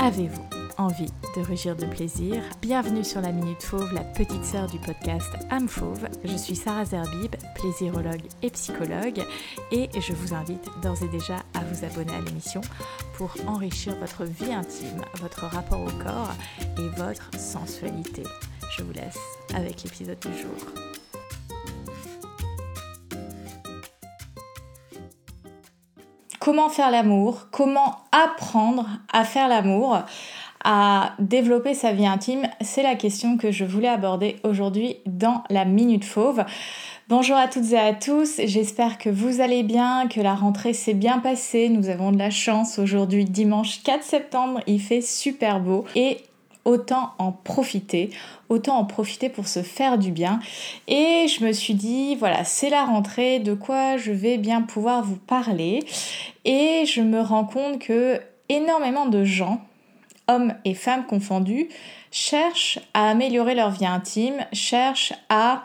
Avez-vous envie de rugir de plaisir? Bienvenue sur la Minute Fauve, la petite sœur du podcast Âme Fauve. Je suis Sarah Zerbib, plaisirologue et psychologue, et je vous invite d'ores et déjà à vous abonner à l'émission pour enrichir votre vie intime, votre rapport au corps et votre sensualité. Je vous laisse avec l'épisode du jour. Comment faire l'amour, comment apprendre à faire l'amour, à développer sa vie intime, c'est la question que je voulais aborder aujourd'hui dans la Minute Fauve. Bonjour à toutes et à tous, j'espère que vous allez bien, que la rentrée s'est bien passée. Nous avons de la chance aujourd'hui, dimanche 4 septembre, il fait super beau et autant en profiter, autant en profiter pour se faire du bien. Et je me suis dit, voilà, c'est la rentrée, de quoi je vais bien pouvoir vous parler. Et je me rends compte que énormément de gens, hommes et femmes confondus, cherchent à améliorer leur vie intime, cherchent à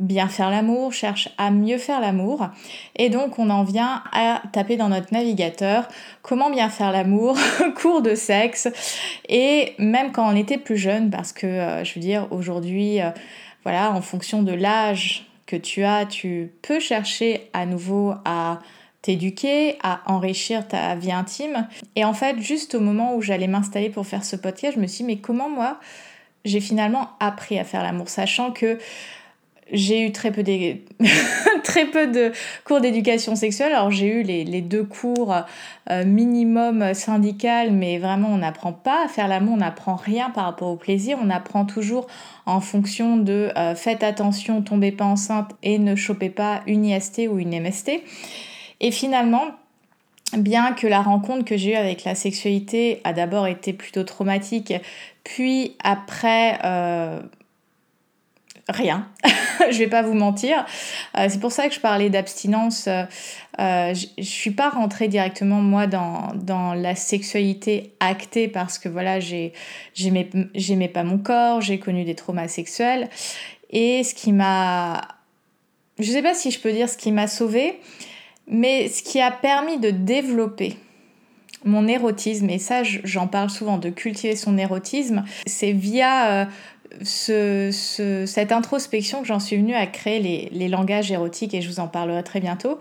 bien faire l'amour, cherche à mieux faire l'amour. Et donc on en vient à taper dans notre navigateur comment bien faire l'amour, cours de sexe. Et même quand on était plus jeune, parce que euh, je veux dire aujourd'hui, euh, voilà, en fonction de l'âge que tu as, tu peux chercher à nouveau à t'éduquer, à enrichir ta vie intime. Et en fait, juste au moment où j'allais m'installer pour faire ce podcast, je me suis dit, mais comment moi, j'ai finalement appris à faire l'amour, sachant que j'ai eu très peu, de... très peu de cours d'éducation sexuelle. Alors j'ai eu les, deux cours euh, minimum syndical, mais vraiment on n'apprend pas à faire l'amour, on n'apprend rien par rapport au plaisir, on apprend toujours en fonction de euh, faites attention, tombez pas enceinte et ne chopez pas une IST ou une MST. Et finalement, bien que la rencontre que j'ai eue avec la sexualité a d'abord été plutôt traumatique, puis après... Euh, rien. je vais pas vous mentir. Euh, c'est pour ça que je parlais d'abstinence. Euh, euh, je, ne suis pas rentrée directement moi dans, dans la sexualité actée parce que voilà, j'aimais pas mon corps, j'ai connu des traumas sexuels. Et ce qui m'a. Je sais pas si je peux dire ce qui m'a sauvée, mais ce qui a permis de développer mon érotisme, et ça j'en parle souvent, de cultiver son érotisme, c'est via cette introspection que j'en suis venue à créer les, langages érotiques et je vous en parlerai très bientôt.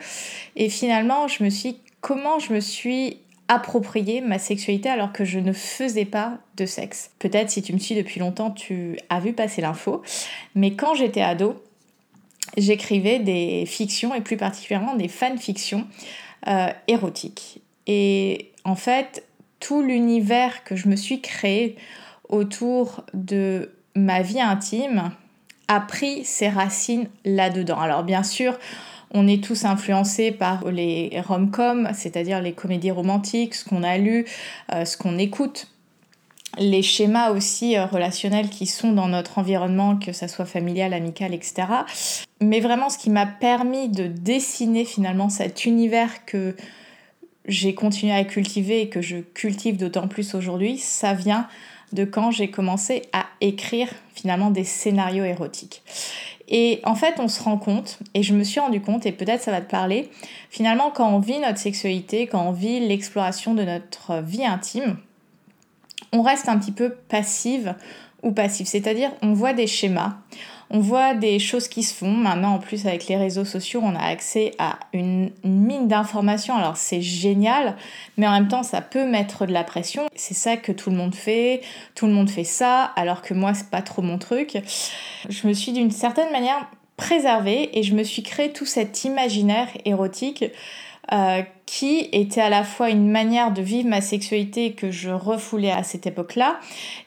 Et finalement, je me suis comment je me suis approprié ma sexualité alors que je ne faisais pas de sexe? Peut-être si tu me suis depuis longtemps, tu as vu passer l'info, mais quand j'étais ado, j'écrivais des fictions et plus particulièrement des fanfictions euh, érotiques. Et en fait, tout l'univers que je me suis créé autour de ma vie intime a pris ses racines là-dedans. Alors bien sûr, on est tous influencés par les rom-coms, c'est-à-dire les comédies romantiques, ce qu'on a lu, euh, ce qu'on écoute, les schémas aussi euh, relationnels qui sont dans notre environnement, que ça soit familial, amical, etc. Mais vraiment, ce qui m'a permis de dessiner finalement cet univers que j'ai continué à cultiver et que je cultive d'autant plus aujourd'hui, ça vient de quand j'ai commencé à écrire finalement des scénarios érotiques. Et en fait, on se rend compte, et je me suis rendu compte, et peut-être ça va te parler, finalement, quand on vit notre sexualité, quand on vit l'exploration de notre vie intime, on reste un petit peu passive ou passif. C'est-à-dire, on voit des schémas, on voit des choses qui se font. Maintenant, en plus, avec les réseaux sociaux, on a accès à une mine d'informations. Alors, c'est génial, mais en même temps, ça peut mettre de la pression. C'est ça que tout le monde fait. Tout le monde fait ça, alors que moi, c'est pas trop mon truc. Je me suis d'une certaine manière préservée et je me suis créé tout cet imaginaire érotique euh, qui était à la fois une manière de vivre ma sexualité que je refoulais à cette époque-là,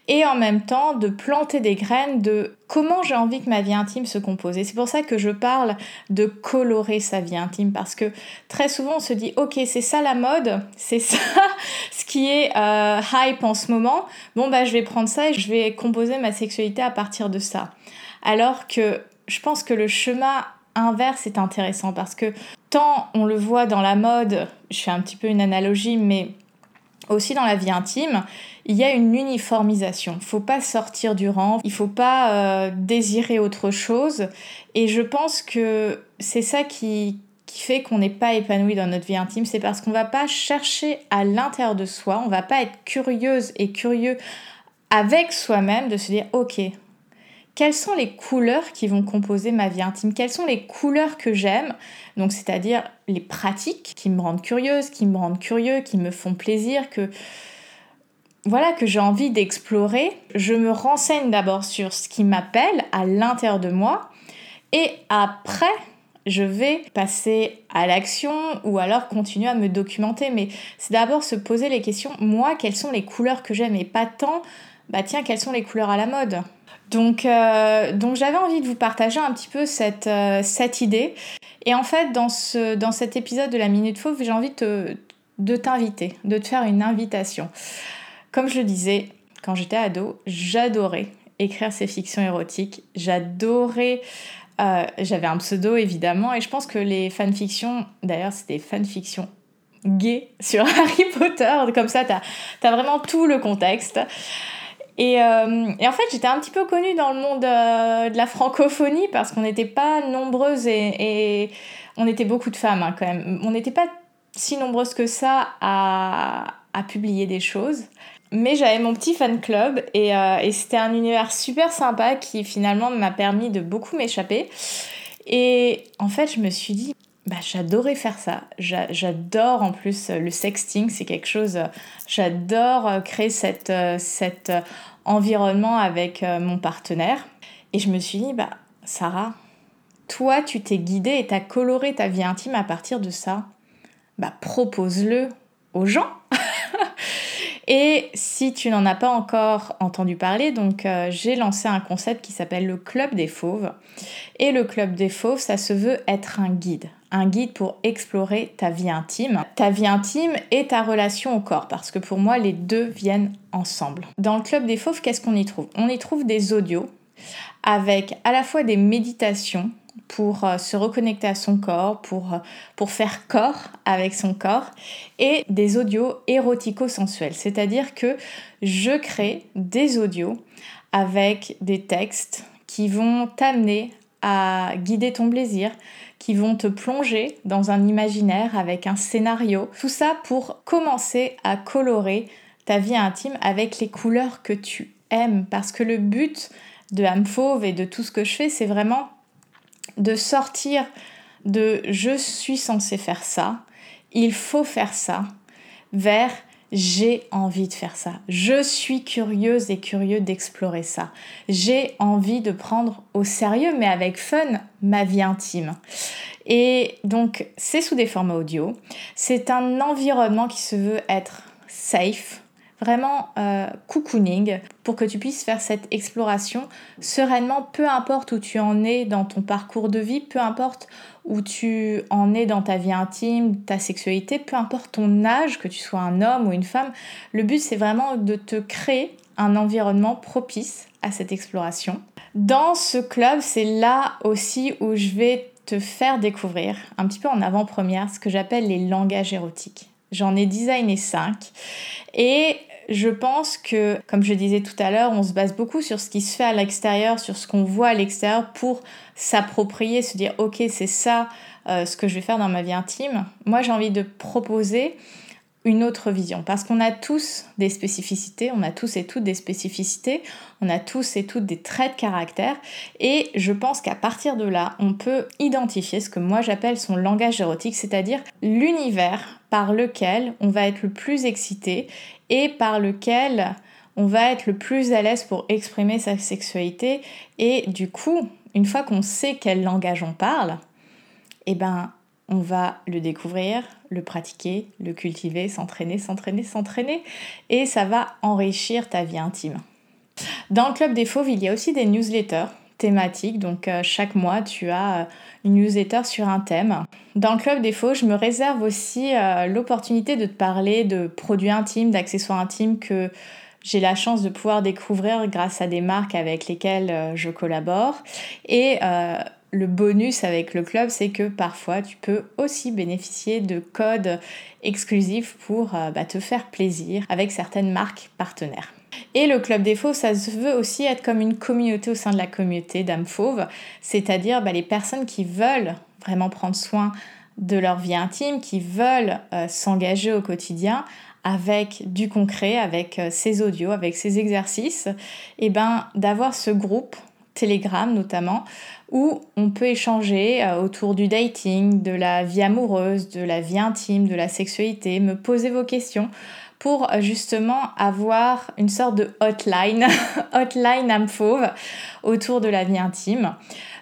et en même temps de planter des graines de comment j'ai envie que ma vie intime se compose. Et c'est pour ça que je parle de colorer sa vie intime, parce que très souvent on se dit, ok, c'est ça la mode, c'est ça ce qui est euh, hype en ce moment, bon bah je vais prendre ça et je vais composer ma sexualité à partir de ça. Alors que je pense que le chemin inverse est intéressant parce que tant on le voit dans la mode, je fais un petit peu une analogie, mais aussi dans la vie intime, il y a une uniformisation. Il faut pas sortir du rang, il faut pas euh, désirer autre chose. Et je pense que c'est ça qui, qui fait qu'on n'est pas épanoui dans notre vie intime, c'est parce qu'on va pas chercher à l'intérieur de soi, on va pas être curieuse et curieux avec soi-même de se dire ok, quelles sont les couleurs qui vont composer ma vie intime? Quelles sont les couleurs que j'aime? Donc c'est-à-dire les pratiques qui me rendent curieuse, qui me rendent curieux, qui me font plaisir, que voilà que j'ai envie d'explorer. Je me renseigne d'abord sur ce qui m'appelle à l'intérieur de moi et après je vais passer à l'action ou alors continuer à me documenter. Mais c'est d'abord se poser les questions, moi, quelles sont les couleurs que j'aime? Et pas tant, bah tiens, quelles sont les couleurs à la mode? Donc, euh, donc j'avais envie de vous partager un petit peu cette, euh, cette idée. Et en fait, dans, ce, dans cet épisode de la Minute Fauve, j'ai envie de, t'inviter, de te faire une invitation. Comme je le disais, quand j'étais ado, j'adorais écrire ces fictions érotiques. J'adorais euh, j'avais un pseudo évidemment, et je pense que les fanfictions, d'ailleurs, c'était fanfictions gays sur Harry Potter, comme ça, t'as as vraiment tout le contexte. Et, euh, et en fait, j'étais un petit peu connue dans le monde euh, de la francophonie parce qu'on n'était pas nombreuses et, on était beaucoup de femmes hein, quand même. On n'était pas si nombreuses que ça à, publier des choses. Mais j'avais mon petit fan club euh, et c'était un univers super sympa qui finalement m'a permis de beaucoup m'échapper. Et en fait, je me suis dit, bah, j'adorais faire ça. J'adore en plus le sexting, c'est quelque chose. J'adore euh, créer cette, euh, cet environnement avec mon partenaire. Et je me suis dit, bah, Sarah, toi, tu t'es guidée et t'as coloré ta vie intime à partir de ça. Bah, propose-le aux gens. Et si tu n'en as pas encore entendu parler, donc euh, j'ai lancé un concept qui s'appelle le Club des Fauves. Et le Club des Fauves, ça se veut être un guide. Un guide pour explorer ta vie intime, ta vie intime et ta relation au corps, parce que pour moi, les deux viennent ensemble. Dans le Club des Fauves, qu'est-ce qu'on y trouve? On y trouve des audios avec à la fois des méditations pour euh, se reconnecter à son corps, pour, euh, pour faire corps avec son corps, et des audios érotico-sensuels. C'est-à-dire que je crée des audios avec des textes qui vont t'amener guider ton plaisir, qui vont te plonger dans un imaginaire avec un scénario. Tout ça pour commencer à colorer ta vie intime avec les couleurs que tu aimes. Parce que le but de âme fauve et de tout ce que je fais, c'est vraiment de sortir de je suis censé faire ça, il faut faire ça, vers j'ai envie de faire ça. Je suis curieuse et curieux d'explorer ça. J'ai envie de prendre au sérieux, mais avec fun, ma vie intime. Et donc, c'est sous des formats audio. C'est un environnement qui se veut être safe, vraiment euh, cocooning pour que tu puisses faire cette exploration sereinement, peu importe où tu en es dans ton parcours de vie, peu importe où tu en es dans ta vie intime, ta sexualité, peu importe ton âge, que tu sois un homme ou une femme, le but c'est vraiment de te créer un environnement propice à cette exploration. Dans ce club, c'est là aussi où je vais te faire découvrir un petit peu en avant-première ce que j'appelle les langages érotiques. J'en ai designé 5 et je pense que, comme je disais tout à l'heure, on se base beaucoup sur ce qui se fait à l'extérieur, sur ce qu'on voit à l'extérieur pour s'approprier, se dire ok c'est ça euh, ce que je vais faire dans ma vie intime. Moi j'ai envie de proposer une autre vision parce qu'on a tous des spécificités, on a tous et toutes des spécificités, on a tous et toutes des traits de caractère et je pense qu'à partir de là, on peut identifier ce que moi j'appelle son langage érotique, c'est-à-dire l'univers par lequel on va être le plus excité et par lequel on va être le plus à l'aise pour exprimer sa sexualité. Et du coup, une fois qu'on sait quel langage on parle, eh ben, on va le découvrir, le pratiquer, le cultiver, s'entraîner, s'entraîner, s'entraîner, et ça va enrichir ta vie intime. Dans le Club des Fauves, il y a aussi des newsletters thématiques, donc euh, chaque mois tu as euh, une newsletter sur un thème. Dans le Club des Faux, je me réserve aussi euh, l'opportunité de te parler de produits intimes, d'accessoires intimes que j'ai la chance de pouvoir découvrir grâce à des marques avec lesquelles je collabore. Le bonus avec le club, c'est que parfois tu peux aussi bénéficier de codes exclusifs pour bah, te faire plaisir avec certaines marques partenaires. Et le Club des Fauves, ça veut aussi être comme une communauté au sein de la communauté d'âmes fauves, c'est-à-dire bah, les personnes qui veulent vraiment prendre soin de leur vie intime, qui veulent euh, s'engager au quotidien avec du concret, avec euh, ces audios, avec ces exercices, et ben d'avoir ce groupe Telegram notamment, où on peut échanger euh, autour du dating, de la vie amoureuse, de la vie intime, de la sexualité, me poser vos questions pour justement avoir une sorte de hotline, hotline âme fauve autour de la vie intime.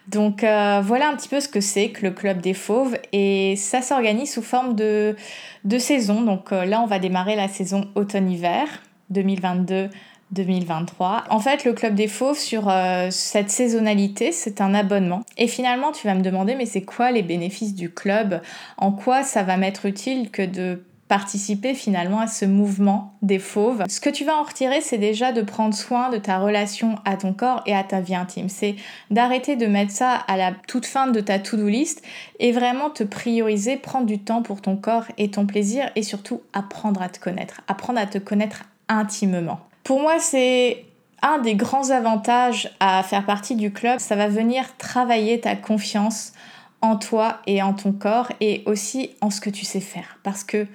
Donc euh, voilà un petit peu ce que c'est que le Club des Fauves et ça s'organise sous forme de, de saison. Donc euh, là on va démarrer la saison automne-hiver 2022. 2023. En fait, le Club des Fauves, sur euh, cette saisonnalité, c'est un abonnement. Et finalement, tu vas me demander, mais c'est quoi les bénéfices du club? En quoi ça va m'être utile que de participer finalement à ce mouvement des fauves? Ce que tu vas en retirer, c'est déjà de prendre soin de ta relation à ton corps et à ta vie intime. C'est d'arrêter de mettre ça à la toute fin de ta to-do list et vraiment te prioriser, prendre du temps pour ton corps et ton plaisir et surtout apprendre à te connaître, apprendre à te connaître intimement. Pour moi, c'est un des grands avantages à faire partie du club, ça va venir travailler ta confiance en toi et en ton corps et aussi en ce que tu sais faire. Parce que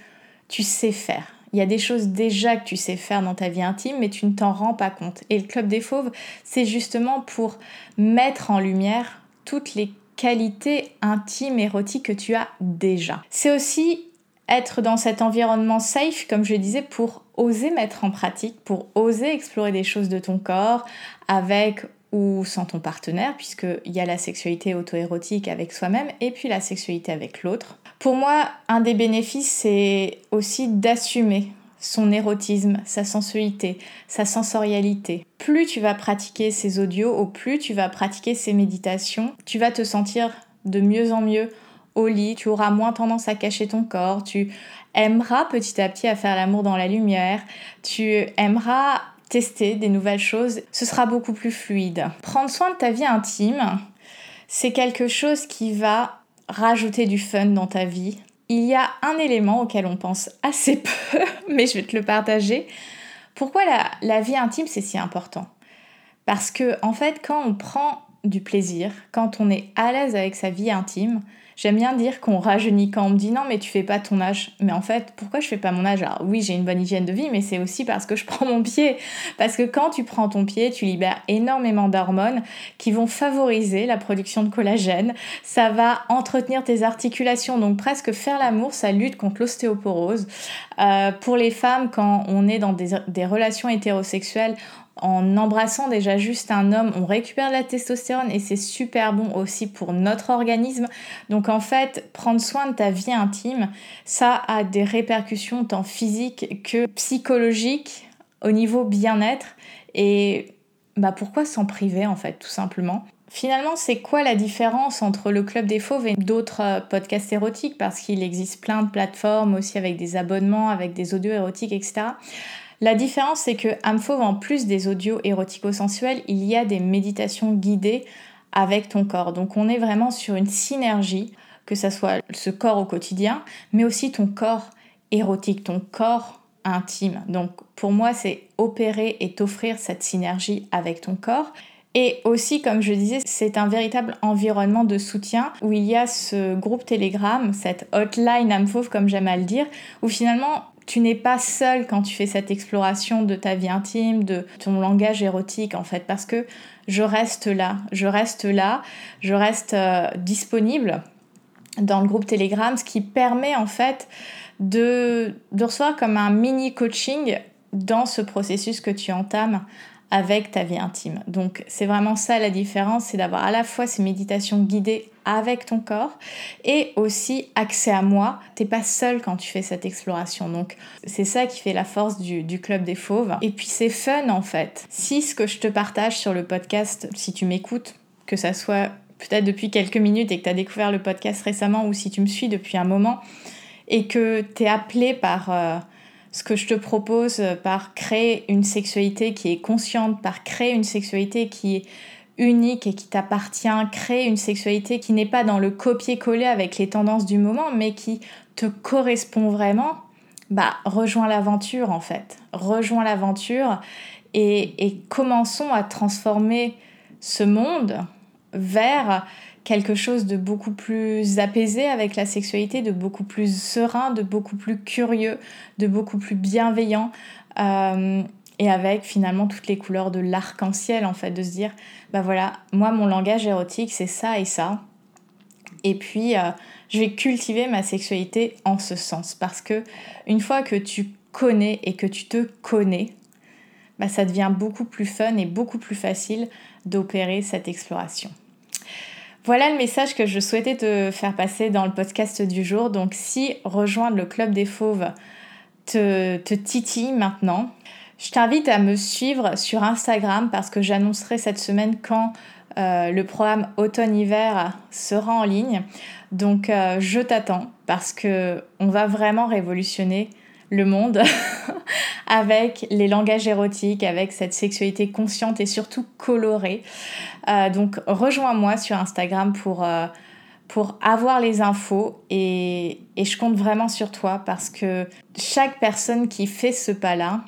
tu sais faire. Il y a des choses déjà que tu sais faire dans ta vie intime, mais tu ne t'en rends pas compte. Et le Club des Fauves, c'est justement pour mettre en lumière toutes les qualités intimes, érotiques que tu as déjà. C'est aussi être dans cet environnement safe, comme je disais, pour oser mettre en pratique, pour oser explorer des choses de ton corps avec ou sans ton partenaire, puisqu'il y a la sexualité auto-érotique avec soi-même et puis la sexualité avec l'autre. Pour moi, un des bénéfices, c'est aussi d'assumer son érotisme, sa sensualité, sa sensorialité. Plus tu vas pratiquer ces audios, au plus tu vas pratiquer ces méditations, tu vas te sentir de mieux en mieux au lit, tu auras moins tendance à cacher ton corps, tu aimeras petit à petit à faire l'amour dans la lumière, tu aimeras tester des nouvelles choses, ce sera beaucoup plus fluide. Prendre soin de ta vie intime, c'est quelque chose qui va rajouter du fun dans ta vie. Il y a un élément auquel on pense assez peu, mais je vais te le partager. Pourquoi la, la vie intime, c'est si important? Parce que, en fait, quand on prend du plaisir, quand on est à l'aise avec sa vie intime, J'aime bien dire qu'on rajeunit quand on me dit non mais tu fais pas ton âge. Mais en fait, pourquoi je fais pas mon âge? Alors oui, j'ai une bonne hygiène de vie, mais c'est aussi parce que je prends mon pied. Parce que quand tu prends ton pied, tu libères énormément d'hormones qui vont favoriser la production de collagène. Ça va entretenir tes articulations, donc presque faire l'amour, ça lutte contre l'ostéoporose. Euh, pour les femmes, quand on est dans des, des relations hétérosexuelles, en embrassant déjà juste un homme, on récupère de la testostérone et c'est super bon aussi pour notre organisme. Donc en fait, prendre soin de ta vie intime, ça a des répercussions tant physiques que psychologiques au niveau bien-être. Et bah pourquoi s'en priver en fait, tout simplement? Finalement, c'est quoi la différence entre le Club des Fauves et d'autres euh, podcasts érotiques? Parce qu'il existe plein de plateformes aussi avec des abonnements, avec des audios érotiques, etc. La différence, c'est que Amphove, en plus des audios érotico-sensuels, il y a des méditations guidées avec ton corps. Donc on est vraiment sur une synergie, que ce soit ce corps au quotidien, mais aussi ton corps érotique, ton corps intime. Donc pour moi, c'est opérer et t'offrir cette synergie avec ton corps. Et aussi, comme je disais, c'est un véritable environnement de soutien où il y a ce groupe Telegram, cette hotline Amphove, comme j'aime à le dire, où finalement tu n'es pas seul quand tu fais cette exploration de ta vie intime, de ton langage érotique en fait, parce que je reste là, je reste là, je reste euh, disponible dans le groupe Telegram, ce qui permet en fait de, de recevoir comme un mini coaching dans ce processus que tu entames avec ta vie intime. Donc c'est vraiment ça la différence, c'est d'avoir à la fois ces méditations guidées avec ton corps et aussi accès à moi. T'es pas seul quand tu fais cette exploration. Donc c'est ça qui fait la force du, du club des fauves. Et puis c'est fun en fait. Si ce que je te partage sur le podcast, si tu m'écoutes, que ça soit peut-être depuis quelques minutes et que tu as découvert le podcast récemment ou si tu me suis depuis un moment et que tu es appelé par... Euh, ce que je te propose euh, par créer une sexualité qui est consciente, par créer une sexualité qui est unique et qui t'appartient, créer une sexualité qui n'est pas dans le copier-coller avec les tendances du moment, mais qui te correspond vraiment, bah rejoins l'aventure en fait. Rejoins l'aventure et, et commençons à transformer ce monde vers quelque chose de beaucoup plus apaisé avec la sexualité, de beaucoup plus serein, de beaucoup plus curieux, de beaucoup plus bienveillant. Euh, et avec finalement toutes les couleurs de l'arc-en-ciel en fait, de se dire, bah voilà, moi mon langage érotique c'est ça et ça. Et puis euh, je vais cultiver ma sexualité en ce sens parce que une fois que tu connais et que tu te connais, bah, ça devient beaucoup plus fun et beaucoup plus facile d'opérer cette exploration. Voilà le message que je souhaitais te faire passer dans le podcast du jour. Donc si rejoindre le Club des Fauves te, te titille maintenant, je t'invite à me suivre sur Instagram parce que j'annoncerai cette semaine quand euh, le programme automne-hiver sera en ligne. Donc euh, je t'attends parce que on va vraiment révolutionner le monde avec les langages érotiques, avec cette sexualité consciente et surtout colorée. Euh, donc rejoins-moi sur Instagram pour, pour avoir les infos et, et je compte vraiment sur toi parce que chaque personne qui fait ce pas-là,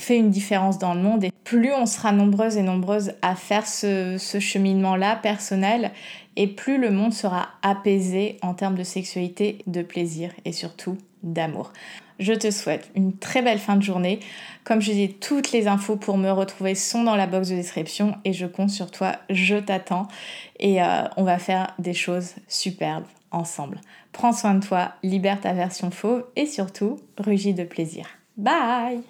fait une différence dans le monde et plus on sera nombreuses et nombreuses à faire ce, cheminement-là personnel et plus le monde sera apaisé en termes de sexualité, de plaisir et surtout d'amour. Je te souhaite une très belle fin de journée. Comme je dis, toutes les infos pour me retrouver sont dans la box de description et je compte sur toi, je t'attends et euh, on va faire des choses superbes ensemble. Prends soin de toi, libère ta version fauve et surtout, rugis de plaisir. Bye